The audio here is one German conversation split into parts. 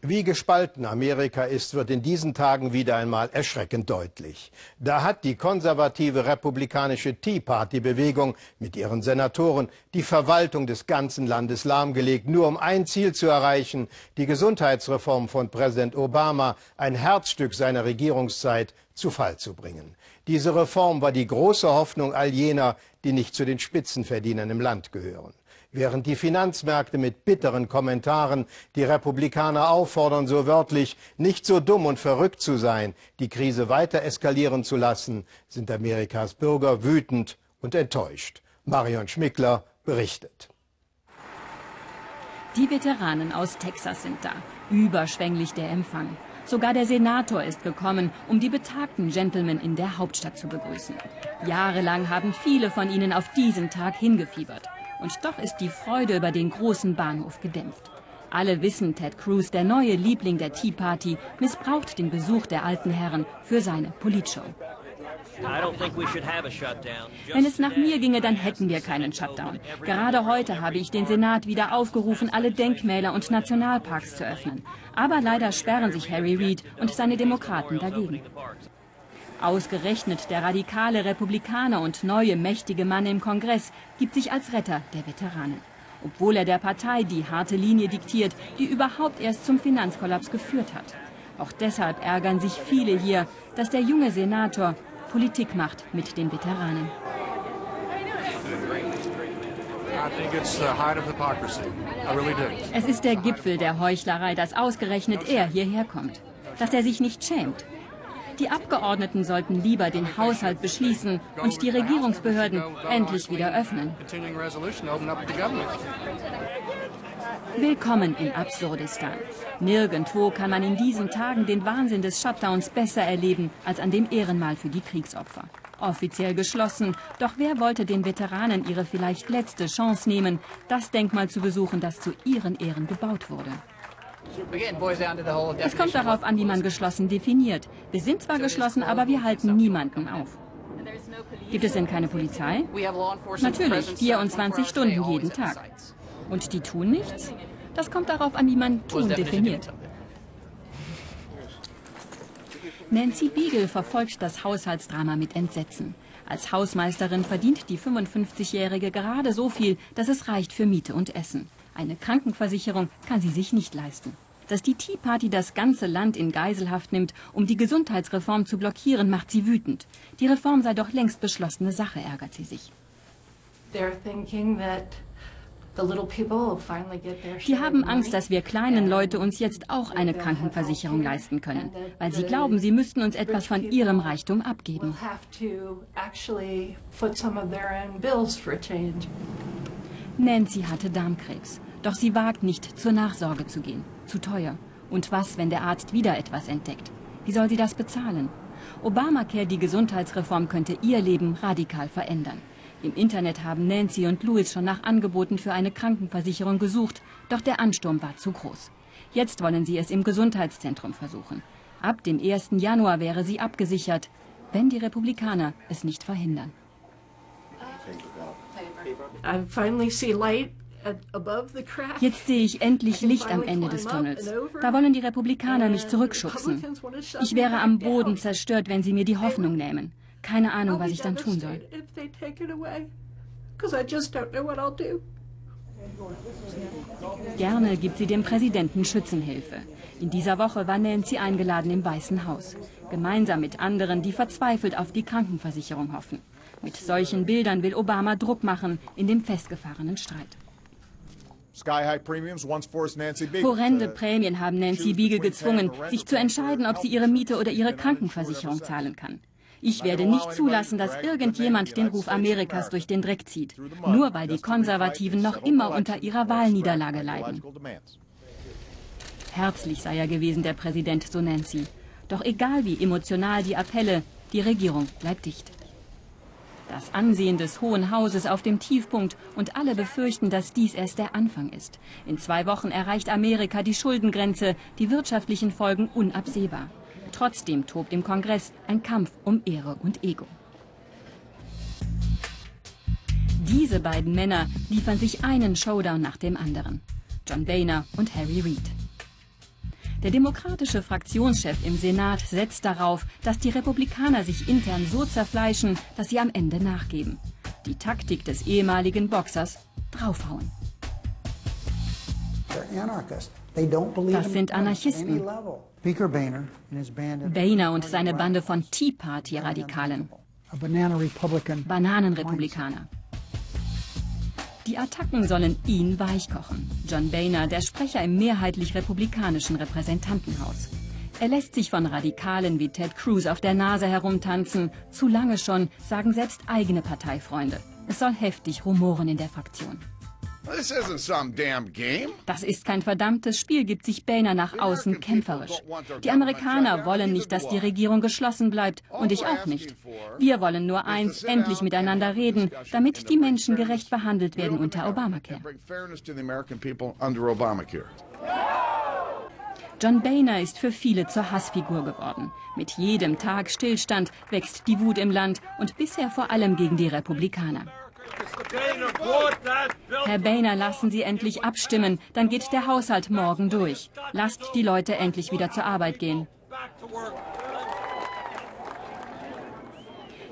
Wie gespalten Amerika ist, wird in diesen Tagen wieder einmal erschreckend deutlich. Da hat die konservative republikanische Tea Party-Bewegung mit ihren Senatoren die Verwaltung des ganzen Landes lahmgelegt, nur um ein Ziel zu erreichen, die Gesundheitsreform von Präsident Obama, ein Herzstück seiner Regierungszeit, zu Fall zu bringen. Diese Reform war die große Hoffnung all jener, die nicht zu den Spitzenverdienern im Land gehören. Während die Finanzmärkte mit bitteren Kommentaren die Republikaner auffordern, so wörtlich nicht so dumm und verrückt zu sein, die Krise weiter eskalieren zu lassen, sind Amerikas Bürger wütend und enttäuscht. Marion Schmickler berichtet. Die Veteranen aus Texas sind da. Überschwänglich der Empfang. Sogar der Senator ist gekommen, um die betagten Gentlemen in der Hauptstadt zu begrüßen. Jahrelang haben viele von ihnen auf diesen Tag hingefiebert. Und doch ist die Freude über den großen Bahnhof gedämpft. Alle wissen, Ted Cruz, der neue Liebling der Tea Party, missbraucht den Besuch der alten Herren für seine Politshow. Wenn es nach mir ginge, dann hätten wir keinen Shutdown. Gerade heute habe ich den Senat wieder aufgerufen, alle Denkmäler und Nationalparks zu öffnen. Aber leider sperren sich Harry Reid und seine Demokraten dagegen. Ausgerechnet der radikale Republikaner und neue mächtige Mann im Kongress gibt sich als Retter der Veteranen. Obwohl er der Partei die harte Linie diktiert, die überhaupt erst zum Finanzkollaps geführt hat. Auch deshalb ärgern sich viele hier, dass der junge Senator Politik macht mit den Veteranen. Es ist der Gipfel der Heuchlerei, dass ausgerechnet er hierher kommt. Dass er sich nicht schämt. Die Abgeordneten sollten lieber den Haushalt beschließen und die Regierungsbehörden endlich wieder öffnen. Willkommen in Absurdistan. Nirgendwo kann man in diesen Tagen den Wahnsinn des Shutdowns besser erleben als an dem Ehrenmal für die Kriegsopfer. Offiziell geschlossen, doch wer wollte den Veteranen ihre vielleicht letzte Chance nehmen, das Denkmal zu besuchen, das zu ihren Ehren gebaut wurde? Es kommt darauf an, wie man geschlossen definiert. Wir sind zwar geschlossen, aber wir halten niemanden auf. Gibt es denn keine Polizei? Natürlich, 24 Stunden jeden Tag. Und die tun nichts? Das kommt darauf an, wie man tun definiert. Nancy Beagle verfolgt das Haushaltsdrama mit Entsetzen. Als Hausmeisterin verdient die 55-Jährige gerade so viel, dass es reicht für Miete und Essen. Eine Krankenversicherung kann sie sich nicht leisten. Dass die Tea Party das ganze Land in Geiselhaft nimmt, um die Gesundheitsreform zu blockieren, macht sie wütend. Die Reform sei doch längst beschlossene Sache, ärgert sie sich. Die haben Angst, dass wir kleinen Leute uns jetzt auch eine Krankenversicherung leisten können, weil sie glauben, sie müssten uns etwas von ihrem Reichtum abgeben. Nancy hatte Darmkrebs. Doch sie wagt nicht, zur Nachsorge zu gehen. Zu teuer. Und was, wenn der Arzt wieder etwas entdeckt? Wie soll sie das bezahlen? Obamacare, die Gesundheitsreform, könnte ihr Leben radikal verändern. Im Internet haben Nancy und Louis schon nach Angeboten für eine Krankenversicherung gesucht, doch der Ansturm war zu groß. Jetzt wollen sie es im Gesundheitszentrum versuchen. Ab dem 1. Januar wäre sie abgesichert, wenn die Republikaner es nicht verhindern. Jetzt sehe ich endlich Licht am Ende des Tunnels. Da wollen die Republikaner mich zurückschubsen. Ich wäre am Boden zerstört, wenn sie mir die Hoffnung nehmen. Keine Ahnung, was ich dann tun soll. Gerne gibt sie dem Präsidenten Schützenhilfe. In dieser Woche war Nancy eingeladen im Weißen Haus. Gemeinsam mit anderen, die verzweifelt auf die Krankenversicherung hoffen. Mit solchen Bildern will Obama Druck machen in dem festgefahrenen Streit. Horrende Prämien haben Nancy Beagle gezwungen, sich zu entscheiden, ob sie ihre Miete oder ihre Krankenversicherung zahlen kann. Ich werde nicht zulassen, dass irgendjemand den Ruf Amerikas durch den Dreck zieht, nur weil die Konservativen noch immer unter ihrer Wahlniederlage leiden. Herzlich sei er gewesen, der Präsident, so Nancy. Doch egal wie emotional die Appelle, die Regierung bleibt dicht. Das Ansehen des Hohen Hauses auf dem Tiefpunkt und alle befürchten, dass dies erst der Anfang ist. In zwei Wochen erreicht Amerika die Schuldengrenze, die wirtschaftlichen Folgen unabsehbar. Trotzdem tobt im Kongress ein Kampf um Ehre und Ego. Diese beiden Männer liefern sich einen Showdown nach dem anderen. John Boehner und Harry Reid. Der demokratische Fraktionschef im Senat setzt darauf, dass die Republikaner sich intern so zerfleischen, dass sie am Ende nachgeben. Die Taktik des ehemaligen Boxers draufhauen. Das sind Anarchisten. Boehner und seine Bande von Tea Party-Radikalen. Bananenrepublikaner. Die Attacken sollen ihn weichkochen. John Boehner, der Sprecher im mehrheitlich republikanischen Repräsentantenhaus. Er lässt sich von Radikalen wie Ted Cruz auf der Nase herumtanzen. Zu lange schon, sagen selbst eigene Parteifreunde. Es soll heftig rumoren in der Fraktion. Das ist kein verdammtes Spiel, gibt sich Boehner nach außen kämpferisch. Die Amerikaner wollen nicht, dass die Regierung geschlossen bleibt und ich auch nicht. Wir wollen nur eins, endlich miteinander reden, damit die Menschen gerecht behandelt werden unter Obamacare. John Boehner ist für viele zur Hassfigur geworden. Mit jedem Tag Stillstand wächst die Wut im Land und bisher vor allem gegen die Republikaner. Herr Boehner, lassen Sie endlich abstimmen, dann geht der Haushalt morgen durch. Lasst die Leute endlich wieder zur Arbeit gehen.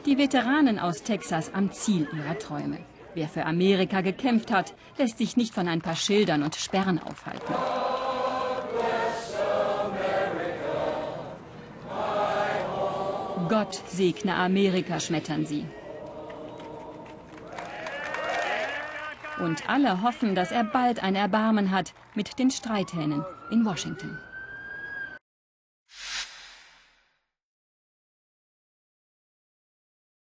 Die Veteranen aus Texas am Ziel ihrer Träume. Wer für Amerika gekämpft hat, lässt sich nicht von ein paar Schildern und Sperren aufhalten. Gott segne Amerika, schmettern sie. Und alle hoffen, dass er bald ein Erbarmen hat mit den Streithähnen in Washington.